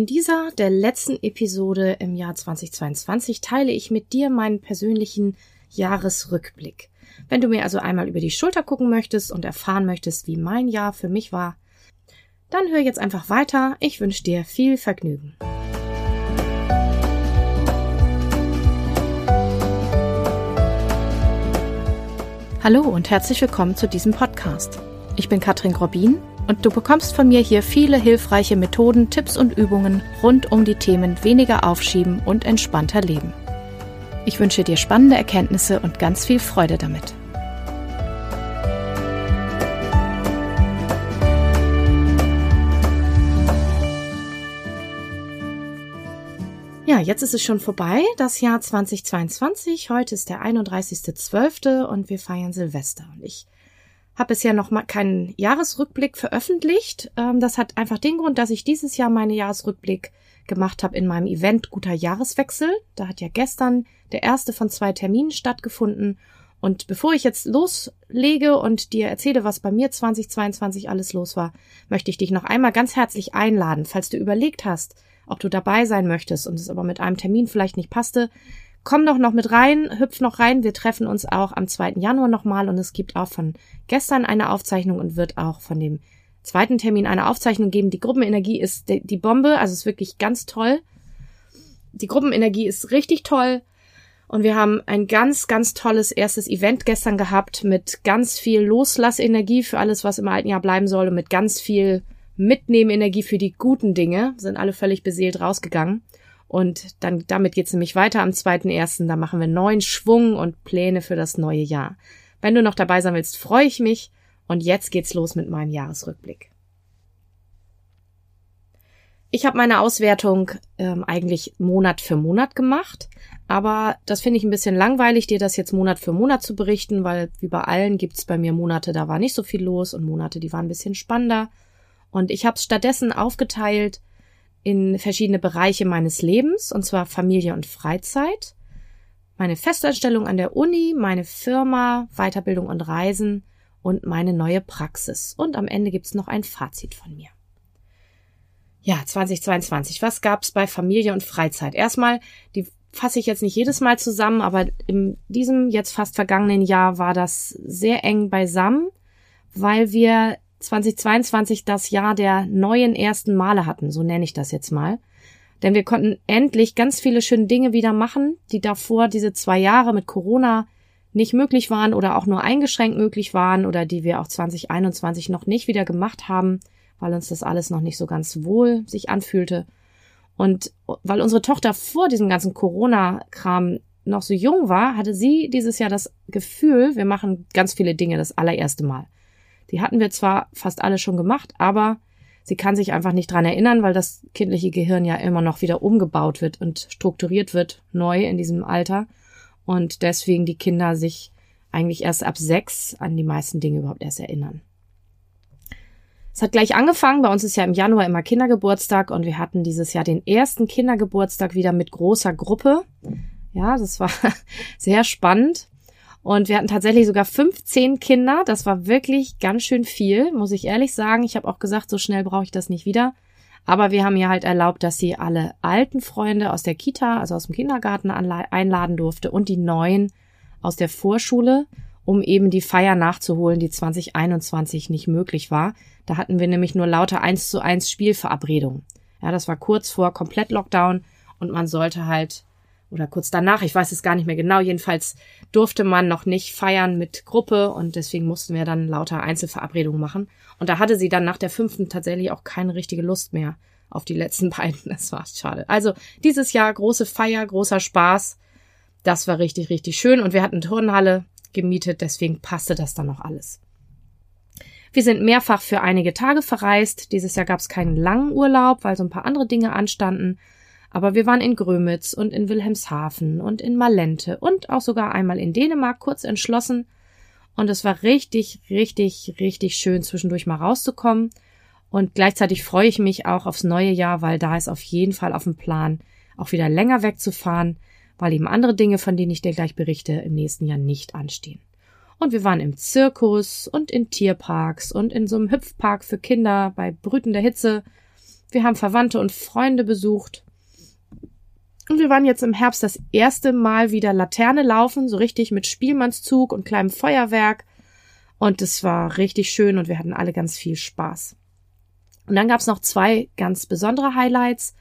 In dieser, der letzten Episode im Jahr 2022, teile ich mit dir meinen persönlichen Jahresrückblick. Wenn du mir also einmal über die Schulter gucken möchtest und erfahren möchtest, wie mein Jahr für mich war, dann hör jetzt einfach weiter. Ich wünsche dir viel Vergnügen. Hallo und herzlich willkommen zu diesem Podcast. Ich bin Katrin Grobin und du bekommst von mir hier viele hilfreiche Methoden, Tipps und Übungen rund um die Themen weniger aufschieben und entspannter leben. Ich wünsche dir spannende Erkenntnisse und ganz viel Freude damit. Ja, jetzt ist es schon vorbei, das Jahr 2022. Heute ist der 31.12. und wir feiern Silvester. Und ich habe bisher noch mal keinen Jahresrückblick veröffentlicht. Ähm, das hat einfach den Grund, dass ich dieses Jahr meinen Jahresrückblick gemacht habe in meinem Event Guter Jahreswechsel. Da hat ja gestern der erste von zwei Terminen stattgefunden. Und bevor ich jetzt loslege und dir erzähle, was bei mir 2022 alles los war, möchte ich dich noch einmal ganz herzlich einladen, falls du überlegt hast, ob du dabei sein möchtest und es aber mit einem Termin vielleicht nicht passte, Komm doch noch mit rein, hüpf noch rein. Wir treffen uns auch am 2. Januar nochmal und es gibt auch von gestern eine Aufzeichnung und wird auch von dem zweiten Termin eine Aufzeichnung geben. Die Gruppenenergie ist die Bombe, also ist wirklich ganz toll. Die Gruppenenergie ist richtig toll. Und wir haben ein ganz, ganz tolles erstes Event gestern gehabt mit ganz viel Loslassenergie für alles, was im alten Jahr bleiben soll und mit ganz viel Mitnehmenergie für die guten Dinge. Sind alle völlig beseelt rausgegangen. Und dann, damit geht's nämlich weiter am 2.1. Da machen wir neuen Schwung und Pläne für das neue Jahr. Wenn du noch dabei sein willst, freue ich mich. Und jetzt geht's los mit meinem Jahresrückblick. Ich habe meine Auswertung ähm, eigentlich Monat für Monat gemacht, aber das finde ich ein bisschen langweilig, dir das jetzt Monat für Monat zu berichten, weil wie bei allen gibt's bei mir Monate, da war nicht so viel los und Monate, die waren ein bisschen spannender. Und ich habe es stattdessen aufgeteilt in verschiedene Bereiche meines Lebens, und zwar Familie und Freizeit, meine Festanstellung an der Uni, meine Firma, Weiterbildung und Reisen und meine neue Praxis. Und am Ende gibt's noch ein Fazit von mir. Ja, 2022. Was gab's bei Familie und Freizeit? Erstmal, die fasse ich jetzt nicht jedes Mal zusammen, aber in diesem jetzt fast vergangenen Jahr war das sehr eng beisammen, weil wir 2022 das Jahr der neuen ersten Male hatten, so nenne ich das jetzt mal. Denn wir konnten endlich ganz viele schöne Dinge wieder machen, die davor diese zwei Jahre mit Corona nicht möglich waren oder auch nur eingeschränkt möglich waren oder die wir auch 2021 noch nicht wieder gemacht haben, weil uns das alles noch nicht so ganz wohl sich anfühlte. Und weil unsere Tochter vor diesem ganzen Corona-Kram noch so jung war, hatte sie dieses Jahr das Gefühl, wir machen ganz viele Dinge das allererste Mal. Die hatten wir zwar fast alle schon gemacht, aber sie kann sich einfach nicht dran erinnern, weil das kindliche Gehirn ja immer noch wieder umgebaut wird und strukturiert wird, neu in diesem Alter. Und deswegen die Kinder sich eigentlich erst ab sechs an die meisten Dinge überhaupt erst erinnern. Es hat gleich angefangen. Bei uns ist ja im Januar immer Kindergeburtstag und wir hatten dieses Jahr den ersten Kindergeburtstag wieder mit großer Gruppe. Ja, das war sehr spannend. Und wir hatten tatsächlich sogar 15 Kinder. Das war wirklich ganz schön viel, muss ich ehrlich sagen. Ich habe auch gesagt, so schnell brauche ich das nicht wieder. Aber wir haben ihr halt erlaubt, dass sie alle alten Freunde aus der Kita, also aus dem Kindergarten einladen durfte und die neuen aus der Vorschule, um eben die Feier nachzuholen, die 2021 nicht möglich war. Da hatten wir nämlich nur lauter 1 zu 1 Spielverabredungen. Ja, das war kurz vor Komplett-Lockdown und man sollte halt oder kurz danach, ich weiß es gar nicht mehr genau, jedenfalls durfte man noch nicht feiern mit Gruppe und deswegen mussten wir dann lauter Einzelverabredungen machen. Und da hatte sie dann nach der fünften tatsächlich auch keine richtige Lust mehr auf die letzten beiden. Das war schade. Also dieses Jahr große Feier, großer Spaß. Das war richtig, richtig schön und wir hatten Turnhalle gemietet, deswegen passte das dann noch alles. Wir sind mehrfach für einige Tage verreist. Dieses Jahr gab es keinen langen Urlaub, weil so ein paar andere Dinge anstanden. Aber wir waren in Grömitz und in Wilhelmshaven und in Malente und auch sogar einmal in Dänemark kurz entschlossen. Und es war richtig, richtig, richtig schön, zwischendurch mal rauszukommen. Und gleichzeitig freue ich mich auch aufs neue Jahr, weil da ist auf jeden Fall auf dem Plan, auch wieder länger wegzufahren, weil eben andere Dinge, von denen ich dir gleich berichte, im nächsten Jahr nicht anstehen. Und wir waren im Zirkus und in Tierparks und in so einem Hüpfpark für Kinder bei brütender Hitze Wir haben Verwandte und Freunde besucht. Und wir waren jetzt im Herbst das erste Mal wieder Laterne laufen, so richtig mit Spielmannszug und kleinem Feuerwerk. Und es war richtig schön und wir hatten alle ganz viel Spaß. Und dann gab's noch zwei ganz besondere Highlights.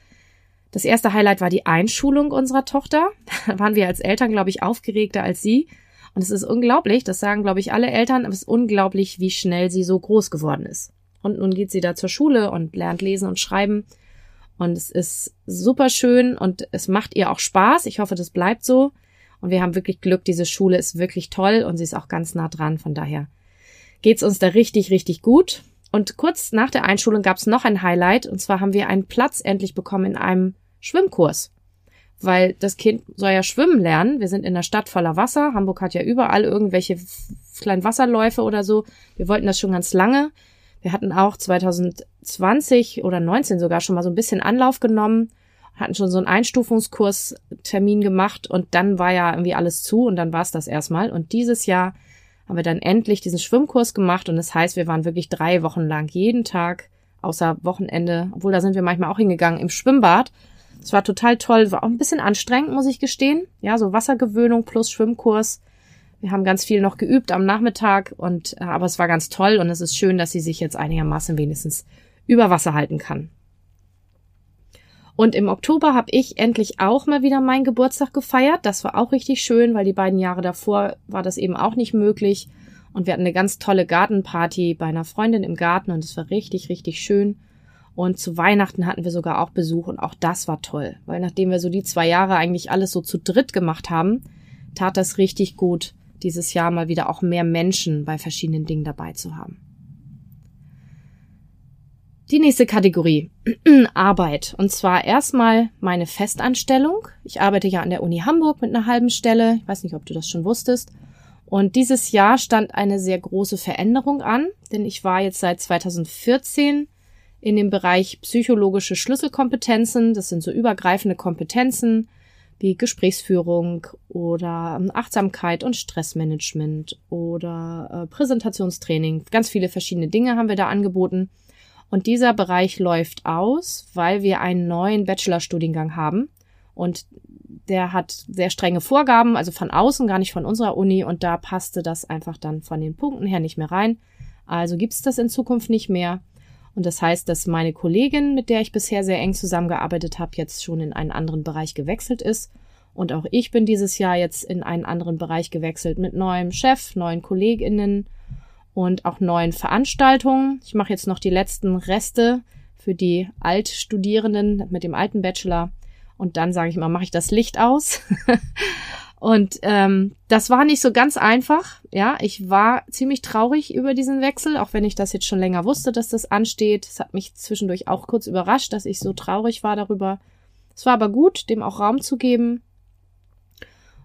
Das erste Highlight war die Einschulung unserer Tochter. Da waren wir als Eltern, glaube ich, aufgeregter als sie. Und es ist unglaublich, das sagen, glaube ich, alle Eltern, aber es ist unglaublich, wie schnell sie so groß geworden ist. Und nun geht sie da zur Schule und lernt lesen und schreiben. Und es ist super schön und es macht ihr auch Spaß. Ich hoffe, das bleibt so. Und wir haben wirklich Glück. Diese Schule ist wirklich toll und sie ist auch ganz nah dran. Von daher geht's uns da richtig, richtig gut. Und kurz nach der Einschulung gab's noch ein Highlight. Und zwar haben wir einen Platz endlich bekommen in einem Schwimmkurs. Weil das Kind soll ja schwimmen lernen. Wir sind in der Stadt voller Wasser. Hamburg hat ja überall irgendwelche kleinen Wasserläufe oder so. Wir wollten das schon ganz lange. Wir hatten auch 2020 oder 19 sogar schon mal so ein bisschen Anlauf genommen, hatten schon so einen Einstufungskurstermin gemacht und dann war ja irgendwie alles zu und dann war es das erstmal. Und dieses Jahr haben wir dann endlich diesen Schwimmkurs gemacht und das heißt, wir waren wirklich drei Wochen lang jeden Tag, außer Wochenende, obwohl da sind wir manchmal auch hingegangen, im Schwimmbad. Es war total toll, war auch ein bisschen anstrengend, muss ich gestehen. Ja, so Wassergewöhnung plus Schwimmkurs. Wir haben ganz viel noch geübt am Nachmittag und äh, aber es war ganz toll und es ist schön, dass sie sich jetzt einigermaßen wenigstens über Wasser halten kann. Und im Oktober habe ich endlich auch mal wieder meinen Geburtstag gefeiert. Das war auch richtig schön, weil die beiden Jahre davor war das eben auch nicht möglich. Und wir hatten eine ganz tolle Gartenparty bei einer Freundin im Garten und es war richtig, richtig schön. Und zu Weihnachten hatten wir sogar auch Besuch und auch das war toll, weil nachdem wir so die zwei Jahre eigentlich alles so zu dritt gemacht haben, tat das richtig gut, dieses Jahr mal wieder auch mehr Menschen bei verschiedenen Dingen dabei zu haben. Die nächste Kategorie. Arbeit. Und zwar erstmal meine Festanstellung. Ich arbeite ja an der Uni Hamburg mit einer halben Stelle. Ich weiß nicht, ob du das schon wusstest. Und dieses Jahr stand eine sehr große Veränderung an, denn ich war jetzt seit 2014 in dem Bereich psychologische Schlüsselkompetenzen. Das sind so übergreifende Kompetenzen, wie Gesprächsführung oder ähm, Achtsamkeit und Stressmanagement oder äh, Präsentationstraining. Ganz viele verschiedene Dinge haben wir da angeboten. Und dieser Bereich läuft aus, weil wir einen neuen Bachelorstudiengang haben. Und der hat sehr strenge Vorgaben, also von außen, gar nicht von unserer Uni. Und da passte das einfach dann von den Punkten her nicht mehr rein. Also gibt es das in Zukunft nicht mehr. Und das heißt, dass meine Kollegin, mit der ich bisher sehr eng zusammengearbeitet habe, jetzt schon in einen anderen Bereich gewechselt ist. Und auch ich bin dieses Jahr jetzt in einen anderen Bereich gewechselt mit neuem Chef, neuen Kolleginnen und auch neuen Veranstaltungen. Ich mache jetzt noch die letzten Reste für die Altstudierenden mit dem alten Bachelor. Und dann sage ich immer, mache ich das Licht aus Und ähm, das war nicht so ganz einfach. Ja, ich war ziemlich traurig über diesen Wechsel, auch wenn ich das jetzt schon länger wusste, dass das ansteht. Es hat mich zwischendurch auch kurz überrascht, dass ich so traurig war darüber. Es war aber gut, dem auch Raum zu geben.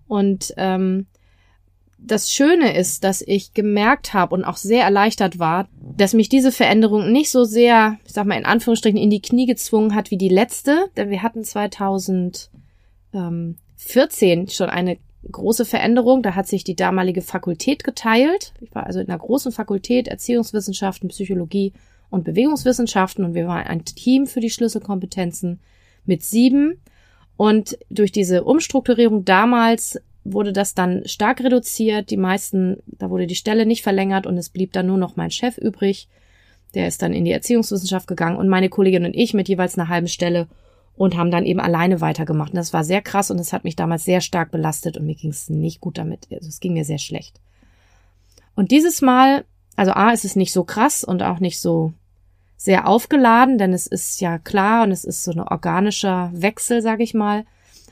Und ähm, das Schöne ist, dass ich gemerkt habe und auch sehr erleichtert war, dass mich diese Veränderung nicht so sehr, ich sag mal in Anführungsstrichen, in die Knie gezwungen hat wie die letzte. Denn wir hatten 2000 ähm, 14 schon eine große Veränderung. Da hat sich die damalige Fakultät geteilt. Ich war also in einer großen Fakultät Erziehungswissenschaften, Psychologie und Bewegungswissenschaften und wir waren ein Team für die Schlüsselkompetenzen mit sieben. Und durch diese Umstrukturierung damals wurde das dann stark reduziert. Die meisten, da wurde die Stelle nicht verlängert und es blieb dann nur noch mein Chef übrig. Der ist dann in die Erziehungswissenschaft gegangen und meine Kollegin und ich mit jeweils einer halben Stelle und haben dann eben alleine weitergemacht. Und das war sehr krass und es hat mich damals sehr stark belastet und mir ging es nicht gut damit. Also es ging mir sehr schlecht. Und dieses Mal, also A, ist es nicht so krass und auch nicht so sehr aufgeladen, denn es ist ja klar und es ist so ein organischer Wechsel, sage ich mal.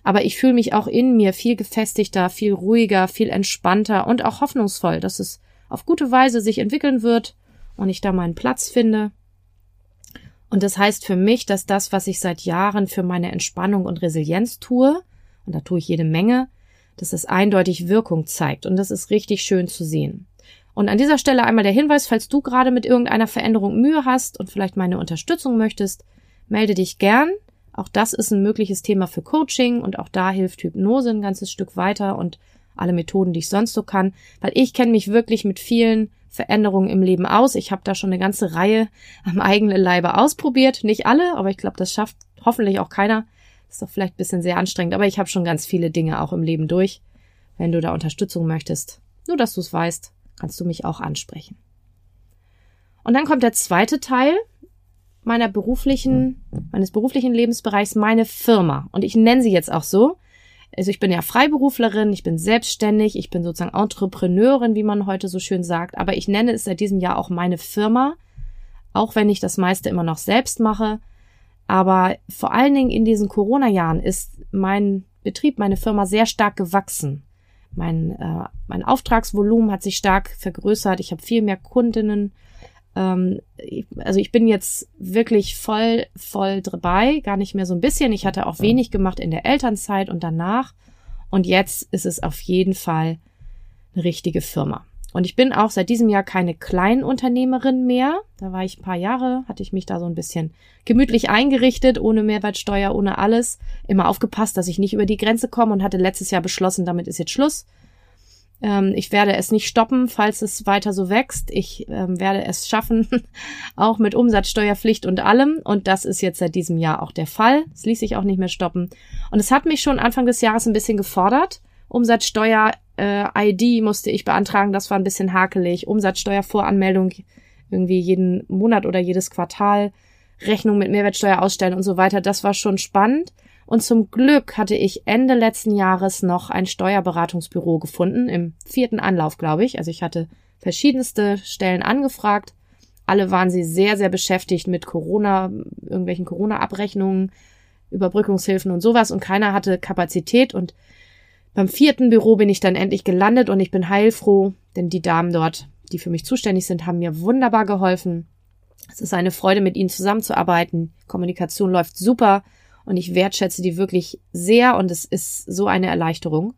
Aber ich fühle mich auch in mir viel gefestigter, viel ruhiger, viel entspannter und auch hoffnungsvoll, dass es auf gute Weise sich entwickeln wird und ich da meinen Platz finde. Und das heißt für mich, dass das, was ich seit Jahren für meine Entspannung und Resilienz tue, und da tue ich jede Menge, dass es eindeutig Wirkung zeigt. Und das ist richtig schön zu sehen. Und an dieser Stelle einmal der Hinweis, falls du gerade mit irgendeiner Veränderung Mühe hast und vielleicht meine Unterstützung möchtest, melde dich gern. Auch das ist ein mögliches Thema für Coaching und auch da hilft Hypnose ein ganzes Stück weiter und alle Methoden, die ich sonst so kann, weil ich kenne mich wirklich mit vielen Veränderungen im Leben aus. Ich habe da schon eine ganze Reihe am eigenen Leibe ausprobiert. Nicht alle, aber ich glaube, das schafft hoffentlich auch keiner. ist doch vielleicht ein bisschen sehr anstrengend, aber ich habe schon ganz viele Dinge auch im Leben durch. Wenn du da Unterstützung möchtest, nur dass du es weißt, kannst du mich auch ansprechen. Und dann kommt der zweite Teil meiner beruflichen, meines beruflichen Lebensbereichs, meine Firma. Und ich nenne sie jetzt auch so. Also ich bin ja Freiberuflerin, ich bin selbstständig, ich bin sozusagen Entrepreneurin, wie man heute so schön sagt, aber ich nenne es seit diesem Jahr auch meine Firma, auch wenn ich das meiste immer noch selbst mache. Aber vor allen Dingen in diesen Corona-Jahren ist mein Betrieb, meine Firma sehr stark gewachsen. Mein, äh, mein Auftragsvolumen hat sich stark vergrößert. Ich habe viel mehr Kundinnen. Ähm, also ich bin jetzt wirklich voll, voll dabei, gar nicht mehr so ein bisschen. Ich hatte auch wenig gemacht in der Elternzeit und danach. Und jetzt ist es auf jeden Fall eine richtige Firma. Und ich bin auch seit diesem Jahr keine Kleinunternehmerin mehr. Da war ich ein paar Jahre, hatte ich mich da so ein bisschen gemütlich eingerichtet, ohne Mehrwertsteuer, ohne alles. Immer aufgepasst, dass ich nicht über die Grenze komme und hatte letztes Jahr beschlossen, damit ist jetzt Schluss. Ähm, ich werde es nicht stoppen, falls es weiter so wächst. Ich ähm, werde es schaffen, auch mit Umsatzsteuerpflicht und allem. Und das ist jetzt seit diesem Jahr auch der Fall. Es ließ sich auch nicht mehr stoppen. Und es hat mich schon Anfang des Jahres ein bisschen gefordert. Umsatzsteuer äh, musste ich beantragen, das war ein bisschen hakelig. Umsatzsteuervoranmeldung irgendwie jeden Monat oder jedes Quartal, Rechnung mit Mehrwertsteuer ausstellen und so weiter. Das war schon spannend. Und zum Glück hatte ich Ende letzten Jahres noch ein Steuerberatungsbüro gefunden, im vierten Anlauf, glaube ich. Also ich hatte verschiedenste Stellen angefragt. Alle waren sie sehr, sehr beschäftigt mit Corona, irgendwelchen Corona-Abrechnungen, Überbrückungshilfen und sowas und keiner hatte Kapazität und beim vierten Büro bin ich dann endlich gelandet und ich bin heilfroh, denn die Damen dort, die für mich zuständig sind, haben mir wunderbar geholfen. Es ist eine Freude, mit ihnen zusammenzuarbeiten. Kommunikation läuft super und ich wertschätze die wirklich sehr und es ist so eine Erleichterung.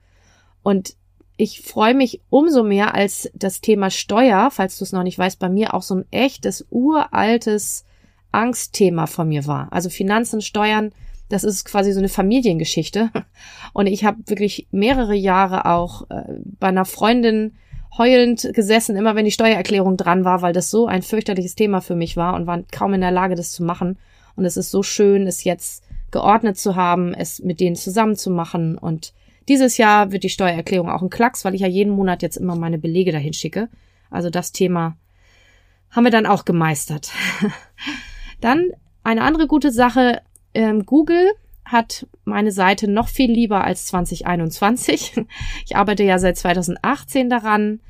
Und ich freue mich umso mehr, als das Thema Steuer, falls du es noch nicht weißt, bei mir auch so ein echtes, uraltes Angstthema von mir war. Also Finanzen, Steuern, das ist quasi so eine Familiengeschichte. Und ich habe wirklich mehrere Jahre auch äh, bei einer Freundin heulend gesessen, immer wenn die Steuererklärung dran war, weil das so ein fürchterliches Thema für mich war und war kaum in der Lage, das zu machen. Und es ist so schön, es jetzt geordnet zu haben, es mit denen zusammen zu machen. Und dieses Jahr wird die Steuererklärung auch ein Klacks, weil ich ja jeden Monat jetzt immer meine Belege dahin schicke. Also das Thema haben wir dann auch gemeistert. dann eine andere gute Sache, ähm, Google hat meine Seite noch viel lieber als 2021. Ich arbeite ja seit 2018 daran,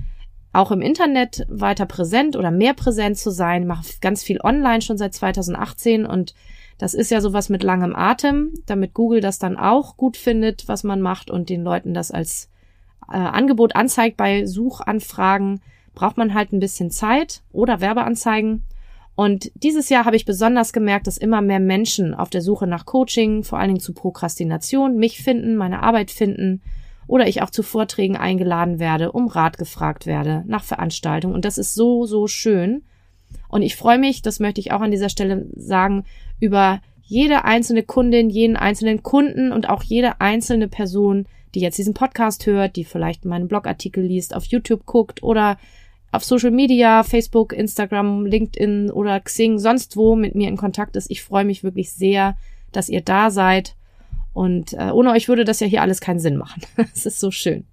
auch im Internet weiter präsent oder mehr präsent zu sein. mache ganz viel online schon seit 2018 und das ist ja sowas mit langem Atem, damit Google das dann auch gut findet, was man macht und den Leuten das als äh, Angebot anzeigt bei Suchanfragen, braucht man halt ein bisschen Zeit oder Werbeanzeigen. Und dieses Jahr habe ich besonders gemerkt, dass immer mehr Menschen auf der Suche nach Coaching, vor allen Dingen zu Prokrastination, mich finden, meine Arbeit finden oder ich auch zu Vorträgen eingeladen werde, um Rat gefragt werde, nach Veranstaltungen. Und das ist so, so schön. Und ich freue mich, das möchte ich auch an dieser Stelle sagen, über jede einzelne Kundin, jeden einzelnen Kunden und auch jede einzelne Person, die jetzt diesen Podcast hört, die vielleicht meinen Blogartikel liest, auf YouTube guckt oder auf Social Media, Facebook, Instagram, LinkedIn oder Xing, sonst wo mit mir in Kontakt ist. Ich freue mich wirklich sehr, dass ihr da seid. Und äh, ohne euch würde das ja hier alles keinen Sinn machen. Es ist so schön.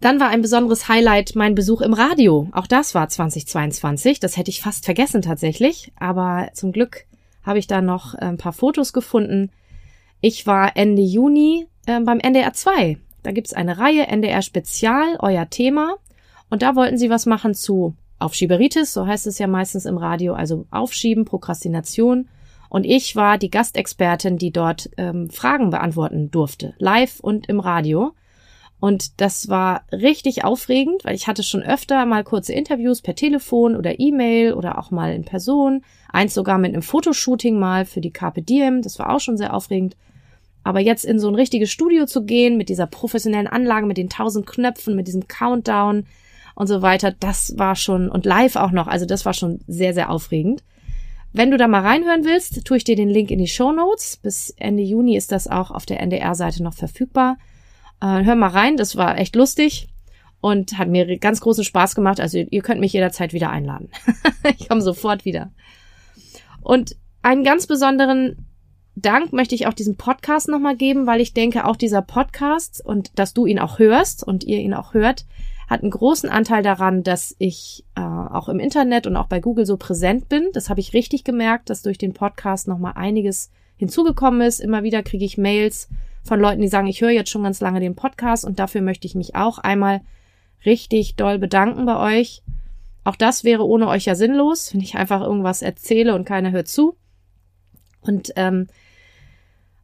Dann war ein besonderes Highlight mein Besuch im Radio. Auch das war 2022. Das hätte ich fast vergessen tatsächlich. Aber zum Glück habe ich da noch äh, ein paar Fotos gefunden. Ich war Ende Juni äh, beim NDR 2 da gibt's eine Reihe NDR Spezial, euer Thema. Und da wollten sie was machen zu Aufschieberitis, so heißt es ja meistens im Radio, also Aufschieben, Prokrastination. Und ich war die Gastexpertin, die dort ähm, Fragen beantworten durfte, live und im Radio. Und das war richtig aufregend, weil ich hatte schon öfter mal kurze Interviews per Telefon oder E-Mail oder auch mal in Person. Eins sogar mit einem Fotoshooting mal für die Carpe Diem. Das war auch schon sehr aufregend. Aber jetzt in so ein richtiges Studio zu gehen, mit dieser professionellen Anlage, mit den tausend Knöpfen, mit diesem Countdown und so weiter, das war schon, und live auch noch, also das war schon sehr, sehr aufregend. Wenn du da mal reinhören willst, tue ich dir den Link in die Show Notes. Bis Ende Juni ist das auch auf der NDR-Seite noch verfügbar. Äh, hör mal rein, das war echt lustig und hat mir ganz großen Spaß gemacht. Also ihr könnt mich jederzeit wieder einladen. ich komme sofort wieder. Und einen ganz besonderen Dank möchte ich auch diesem Podcast nochmal geben, weil ich denke, auch dieser Podcast und dass du ihn auch hörst und ihr ihn auch hört, hat einen großen Anteil daran, dass ich äh, auch im Internet und auch bei Google so präsent bin. Das habe ich richtig gemerkt, dass durch den Podcast nochmal einiges hinzugekommen ist. Immer wieder kriege ich Mails von Leuten, die sagen, ich höre jetzt schon ganz lange den Podcast und dafür möchte ich mich auch einmal richtig doll bedanken bei euch. Auch das wäre ohne euch ja sinnlos, wenn ich einfach irgendwas erzähle und keiner hört zu. Und ähm,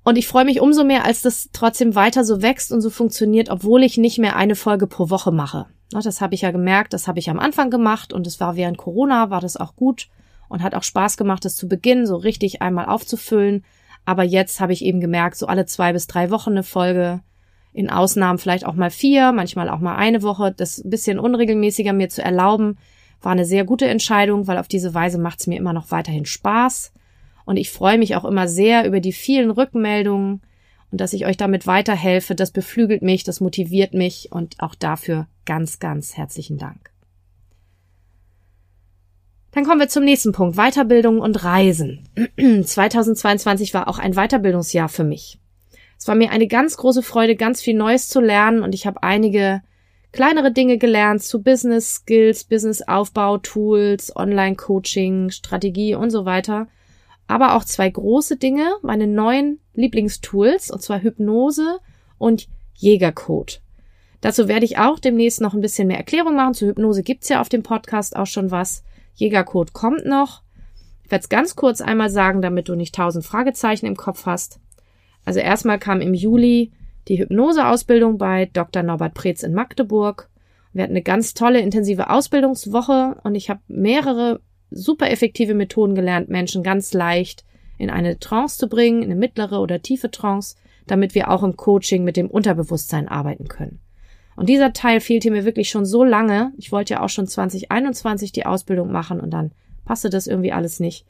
und ich freue mich umso mehr, als das trotzdem weiter so wächst und so funktioniert, obwohl ich nicht mehr eine Folge pro Woche mache. Das habe ich ja gemerkt, das habe ich am Anfang gemacht und es war während Corona, war das auch gut und hat auch Spaß gemacht, das zu Beginn so richtig einmal aufzufüllen. Aber jetzt habe ich eben gemerkt, so alle zwei bis drei Wochen eine Folge, in Ausnahmen vielleicht auch mal vier, manchmal auch mal eine Woche, das ein bisschen unregelmäßiger mir zu erlauben, war eine sehr gute Entscheidung, weil auf diese Weise macht es mir immer noch weiterhin Spaß. Und ich freue mich auch immer sehr über die vielen Rückmeldungen und dass ich euch damit weiterhelfe. Das beflügelt mich, das motiviert mich und auch dafür ganz, ganz herzlichen Dank. Dann kommen wir zum nächsten Punkt. Weiterbildung und Reisen. 2022 war auch ein Weiterbildungsjahr für mich. Es war mir eine ganz große Freude, ganz viel Neues zu lernen und ich habe einige kleinere Dinge gelernt zu Business Skills, Business Aufbau, Tools, Online Coaching, Strategie und so weiter aber auch zwei große Dinge, meine neuen Lieblingstools, und zwar Hypnose und Jägercode. Dazu werde ich auch demnächst noch ein bisschen mehr Erklärung machen. Zu Hypnose gibt's ja auf dem Podcast auch schon was. Jägercode kommt noch. Ich werde es ganz kurz einmal sagen, damit du nicht tausend Fragezeichen im Kopf hast. Also erstmal kam im Juli die Hypnoseausbildung bei Dr. Norbert Preetz in Magdeburg. Wir hatten eine ganz tolle, intensive Ausbildungswoche und ich habe mehrere super effektive Methoden gelernt, Menschen ganz leicht in eine Trance zu bringen, in eine mittlere oder tiefe Trance, damit wir auch im Coaching mit dem Unterbewusstsein arbeiten können. Und dieser Teil fehlte mir wirklich schon so lange. Ich wollte ja auch schon 2021 die Ausbildung machen und dann passte das irgendwie alles nicht.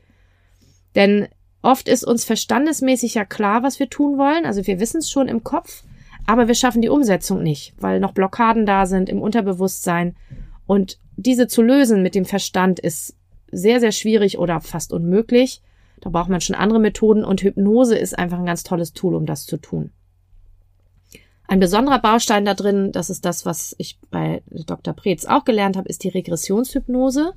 Denn oft ist uns verstandesmäßig ja klar, was wir tun wollen. Also wir wissen es schon im Kopf, aber wir schaffen die Umsetzung nicht, weil noch Blockaden da sind im Unterbewusstsein. Und diese zu lösen mit dem Verstand ist sehr, sehr schwierig oder fast unmöglich. Da braucht man schon andere Methoden und Hypnose ist einfach ein ganz tolles Tool, um das zu tun. Ein besonderer Baustein da drin, das ist das, was ich bei Dr. Preetz auch gelernt habe, ist die Regressionshypnose,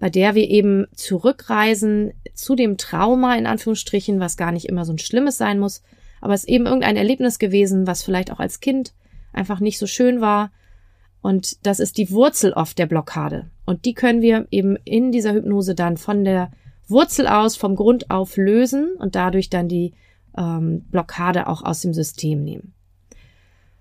bei der wir eben zurückreisen zu dem Trauma in Anführungsstrichen, was gar nicht immer so ein schlimmes sein muss, aber es ist eben irgendein Erlebnis gewesen, was vielleicht auch als Kind einfach nicht so schön war und das ist die Wurzel oft der Blockade. Und die können wir eben in dieser Hypnose dann von der Wurzel aus, vom Grund auf lösen und dadurch dann die ähm, Blockade auch aus dem System nehmen.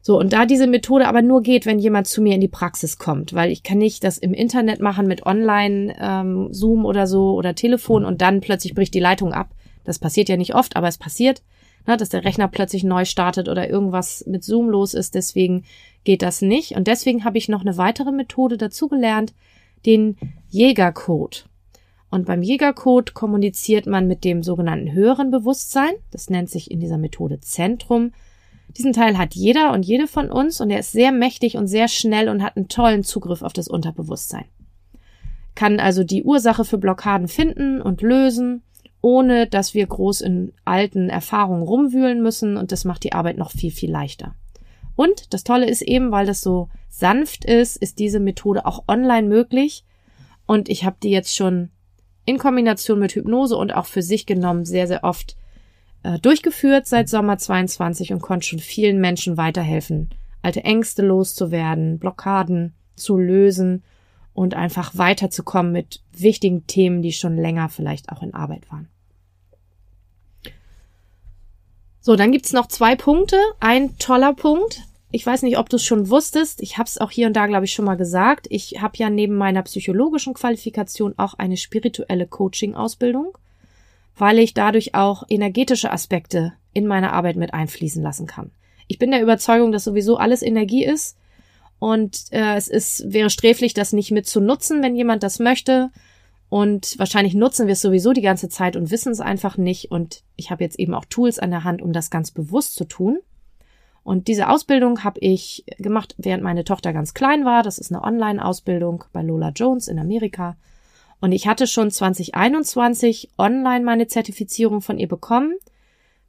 So, und da diese Methode aber nur geht, wenn jemand zu mir in die Praxis kommt, weil ich kann nicht das im Internet machen mit Online, ähm, Zoom oder so oder Telefon und dann plötzlich bricht die Leitung ab. Das passiert ja nicht oft, aber es passiert ne, dass der Rechner plötzlich neu startet oder irgendwas mit Zoom los ist. Deswegen geht das nicht. Und deswegen habe ich noch eine weitere Methode dazu gelernt, den Jägercode. Und beim Jägercode kommuniziert man mit dem sogenannten höheren Bewusstsein. Das nennt sich in dieser Methode Zentrum. Diesen Teil hat jeder und jede von uns und er ist sehr mächtig und sehr schnell und hat einen tollen Zugriff auf das Unterbewusstsein. Kann also die Ursache für Blockaden finden und lösen ohne dass wir groß in alten Erfahrungen rumwühlen müssen und das macht die Arbeit noch viel, viel leichter. Und das Tolle ist eben, weil das so sanft ist, ist diese Methode auch online möglich und ich habe die jetzt schon in Kombination mit Hypnose und auch für sich genommen sehr, sehr oft äh, durchgeführt seit Sommer 22 und konnte schon vielen Menschen weiterhelfen, alte Ängste loszuwerden, Blockaden zu lösen und einfach weiterzukommen mit wichtigen Themen, die schon länger vielleicht auch in Arbeit waren. So, dann gibt's noch zwei Punkte. Ein toller Punkt. Ich weiß nicht, ob du es schon wusstest. Ich habe es auch hier und da, glaube ich, schon mal gesagt. Ich habe ja neben meiner psychologischen Qualifikation auch eine spirituelle Coaching-Ausbildung, weil ich dadurch auch energetische Aspekte in meine Arbeit mit einfließen lassen kann. Ich bin der Überzeugung, dass sowieso alles Energie ist und äh, es ist wäre sträflich, das nicht mit zu nutzen, wenn jemand das möchte. Und wahrscheinlich nutzen wir es sowieso die ganze Zeit und wissen es einfach nicht. Und ich habe jetzt eben auch Tools an der Hand, um das ganz bewusst zu tun. Und diese Ausbildung habe ich gemacht, während meine Tochter ganz klein war. Das ist eine Online-Ausbildung bei Lola Jones in Amerika. Und ich hatte schon 2021 online meine Zertifizierung von ihr bekommen,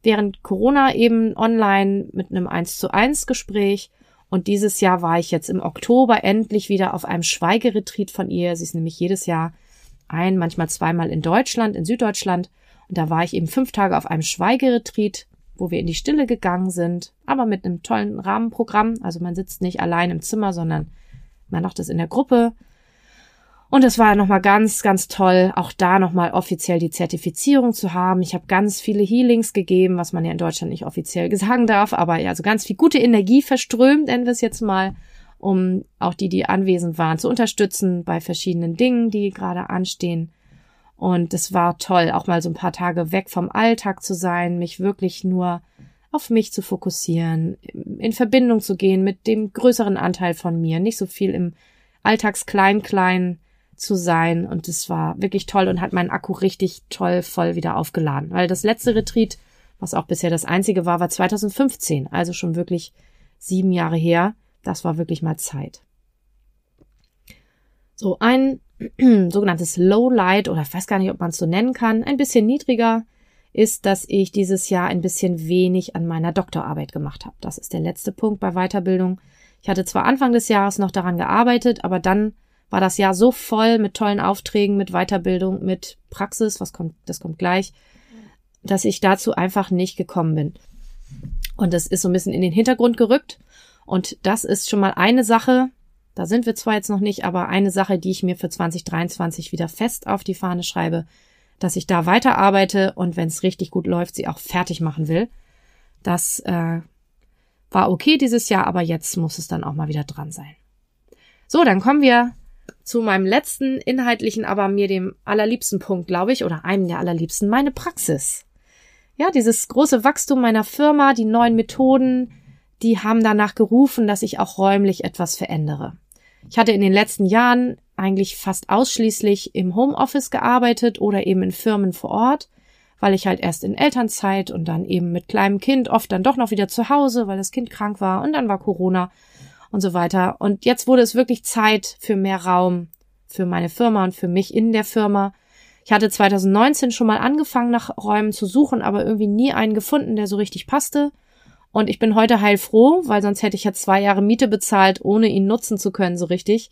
während Corona eben online mit einem 1 zu 1 Gespräch. Und dieses Jahr war ich jetzt im Oktober endlich wieder auf einem Schweigeretreat von ihr. Sie ist nämlich jedes Jahr ein, manchmal zweimal in Deutschland, in Süddeutschland. Und da war ich eben fünf Tage auf einem Schweigeretreat wo wir in die Stille gegangen sind, aber mit einem tollen Rahmenprogramm. Also man sitzt nicht allein im Zimmer, sondern man macht es in der Gruppe. Und es war nochmal ganz, ganz toll, auch da nochmal offiziell die Zertifizierung zu haben. Ich habe ganz viele Healings gegeben, was man ja in Deutschland nicht offiziell sagen darf, aber ja, also ganz viel gute Energie verströmt, nennen wir es jetzt mal, um auch die, die anwesend waren, zu unterstützen bei verschiedenen Dingen, die gerade anstehen. Und es war toll, auch mal so ein paar Tage weg vom Alltag zu sein, mich wirklich nur auf mich zu fokussieren, in Verbindung zu gehen mit dem größeren Anteil von mir, nicht so viel im Alltagsklein-Klein zu sein. Und es war wirklich toll und hat meinen Akku richtig toll voll wieder aufgeladen. Weil das letzte Retreat, was auch bisher das einzige war, war 2015, also schon wirklich sieben Jahre her. Das war wirklich mal Zeit. So, ein sogenanntes Low Light oder ich weiß gar nicht, ob man es so nennen kann, ein bisschen niedriger ist, dass ich dieses Jahr ein bisschen wenig an meiner Doktorarbeit gemacht habe. Das ist der letzte Punkt bei Weiterbildung. Ich hatte zwar Anfang des Jahres noch daran gearbeitet, aber dann war das Jahr so voll mit tollen Aufträgen, mit Weiterbildung, mit Praxis, was kommt, das kommt gleich, dass ich dazu einfach nicht gekommen bin. Und das ist so ein bisschen in den Hintergrund gerückt. Und das ist schon mal eine Sache, da sind wir zwar jetzt noch nicht, aber eine Sache, die ich mir für 2023 wieder fest auf die Fahne schreibe, dass ich da weiterarbeite und wenn es richtig gut läuft, sie auch fertig machen will. Das äh, war okay dieses Jahr, aber jetzt muss es dann auch mal wieder dran sein. So, dann kommen wir zu meinem letzten inhaltlichen, aber mir dem allerliebsten Punkt, glaube ich, oder einem der allerliebsten, meine Praxis. Ja, dieses große Wachstum meiner Firma, die neuen Methoden, die haben danach gerufen, dass ich auch räumlich etwas verändere. Ich hatte in den letzten Jahren eigentlich fast ausschließlich im Homeoffice gearbeitet oder eben in Firmen vor Ort, weil ich halt erst in Elternzeit und dann eben mit kleinem Kind oft dann doch noch wieder zu Hause, weil das Kind krank war und dann war Corona und so weiter. Und jetzt wurde es wirklich Zeit für mehr Raum für meine Firma und für mich in der Firma. Ich hatte 2019 schon mal angefangen, nach Räumen zu suchen, aber irgendwie nie einen gefunden, der so richtig passte. Und ich bin heute heilfroh, weil sonst hätte ich ja zwei Jahre Miete bezahlt, ohne ihn nutzen zu können, so richtig.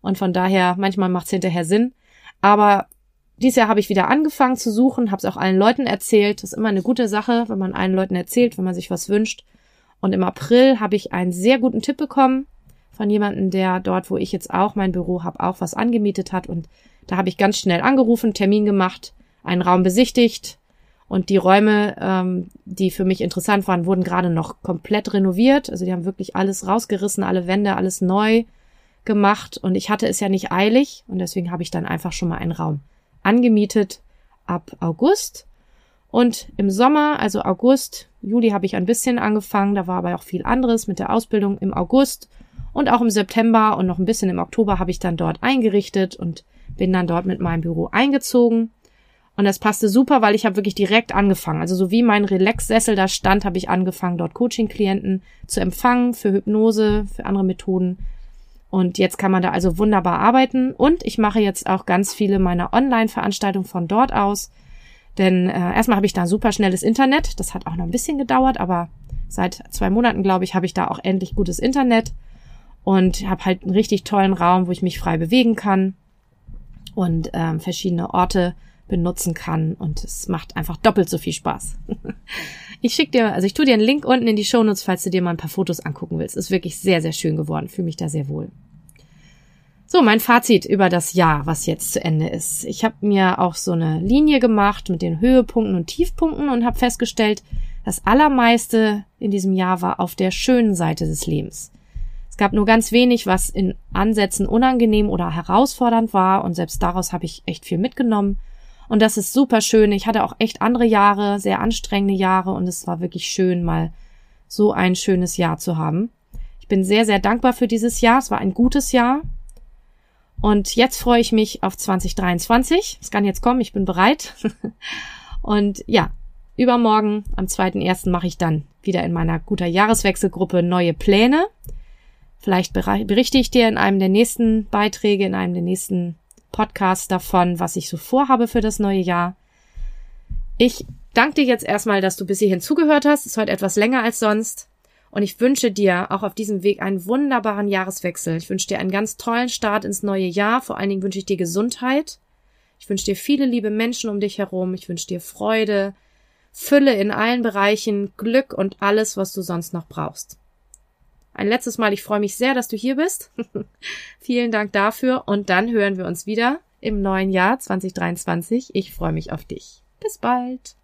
Und von daher, manchmal macht es hinterher Sinn. Aber dieses Jahr habe ich wieder angefangen zu suchen, habe es auch allen Leuten erzählt. Das ist immer eine gute Sache, wenn man allen Leuten erzählt, wenn man sich was wünscht. Und im April habe ich einen sehr guten Tipp bekommen von jemandem, der dort, wo ich jetzt auch mein Büro habe, auch was angemietet hat. Und da habe ich ganz schnell angerufen, Termin gemacht, einen Raum besichtigt, und die Räume, ähm, die für mich interessant waren, wurden gerade noch komplett renoviert. Also die haben wirklich alles rausgerissen, alle Wände, alles neu gemacht. Und ich hatte es ja nicht eilig. Und deswegen habe ich dann einfach schon mal einen Raum angemietet ab August. Und im Sommer, also August, Juli habe ich ein bisschen angefangen. Da war aber auch viel anderes mit der Ausbildung im August. Und auch im September und noch ein bisschen im Oktober habe ich dann dort eingerichtet und bin dann dort mit meinem Büro eingezogen. Und das passte super, weil ich habe wirklich direkt angefangen. Also so wie mein Relax-Sessel da stand, habe ich angefangen, dort Coaching-Klienten zu empfangen für Hypnose, für andere Methoden. Und jetzt kann man da also wunderbar arbeiten. Und ich mache jetzt auch ganz viele meiner Online-Veranstaltungen von dort aus. Denn äh, erstmal habe ich da super schnelles Internet. Das hat auch noch ein bisschen gedauert, aber seit zwei Monaten, glaube ich, habe ich da auch endlich gutes Internet und habe halt einen richtig tollen Raum, wo ich mich frei bewegen kann und ähm, verschiedene Orte benutzen kann und es macht einfach doppelt so viel Spaß. ich schicke dir, also ich tue dir einen Link unten in die Shownotes, falls du dir mal ein paar Fotos angucken willst. Ist wirklich sehr, sehr schön geworden. Fühle mich da sehr wohl. So, mein Fazit über das Jahr, was jetzt zu Ende ist. Ich habe mir auch so eine Linie gemacht mit den Höhepunkten und Tiefpunkten und habe festgestellt, das Allermeiste in diesem Jahr war auf der schönen Seite des Lebens. Es gab nur ganz wenig, was in Ansätzen unangenehm oder herausfordernd war und selbst daraus habe ich echt viel mitgenommen und das ist super schön. Ich hatte auch echt andere Jahre, sehr anstrengende Jahre und es war wirklich schön, mal so ein schönes Jahr zu haben. Ich bin sehr, sehr dankbar für dieses Jahr. Es war ein gutes Jahr. Und jetzt freue ich mich auf 2023. Es kann jetzt kommen, ich bin bereit. und ja, Übermorgen, am 2.1. mache ich dann wieder in meiner guter Jahreswechselgruppe neue Pläne. Vielleicht berichte ich dir in einem der nächsten Beiträge, in einem der nächsten Podcasts davon, was ich so vorhabe für das neue Jahr. Ich danke dir jetzt erstmal, dass du bis hierhin zugehört hast. Ist heute etwas länger als sonst. Und ich wünsche dir auch auf diesem Weg einen wunderbaren Jahreswechsel. Ich wünsche dir einen ganz tollen Start ins neue Jahr. Vor allen Dingen wünsche ich dir Gesundheit. Ich wünsche dir viele liebe Menschen um dich herum. Ich wünsche dir Freude, Fülle in allen Bereichen, Glück und alles, was du sonst noch brauchst. Ein letztes Mal, ich freue mich sehr, dass du hier bist. Vielen Dank dafür und dann hören wir uns wieder im neuen Jahr 2023. Ich freue mich auf dich. Bis bald.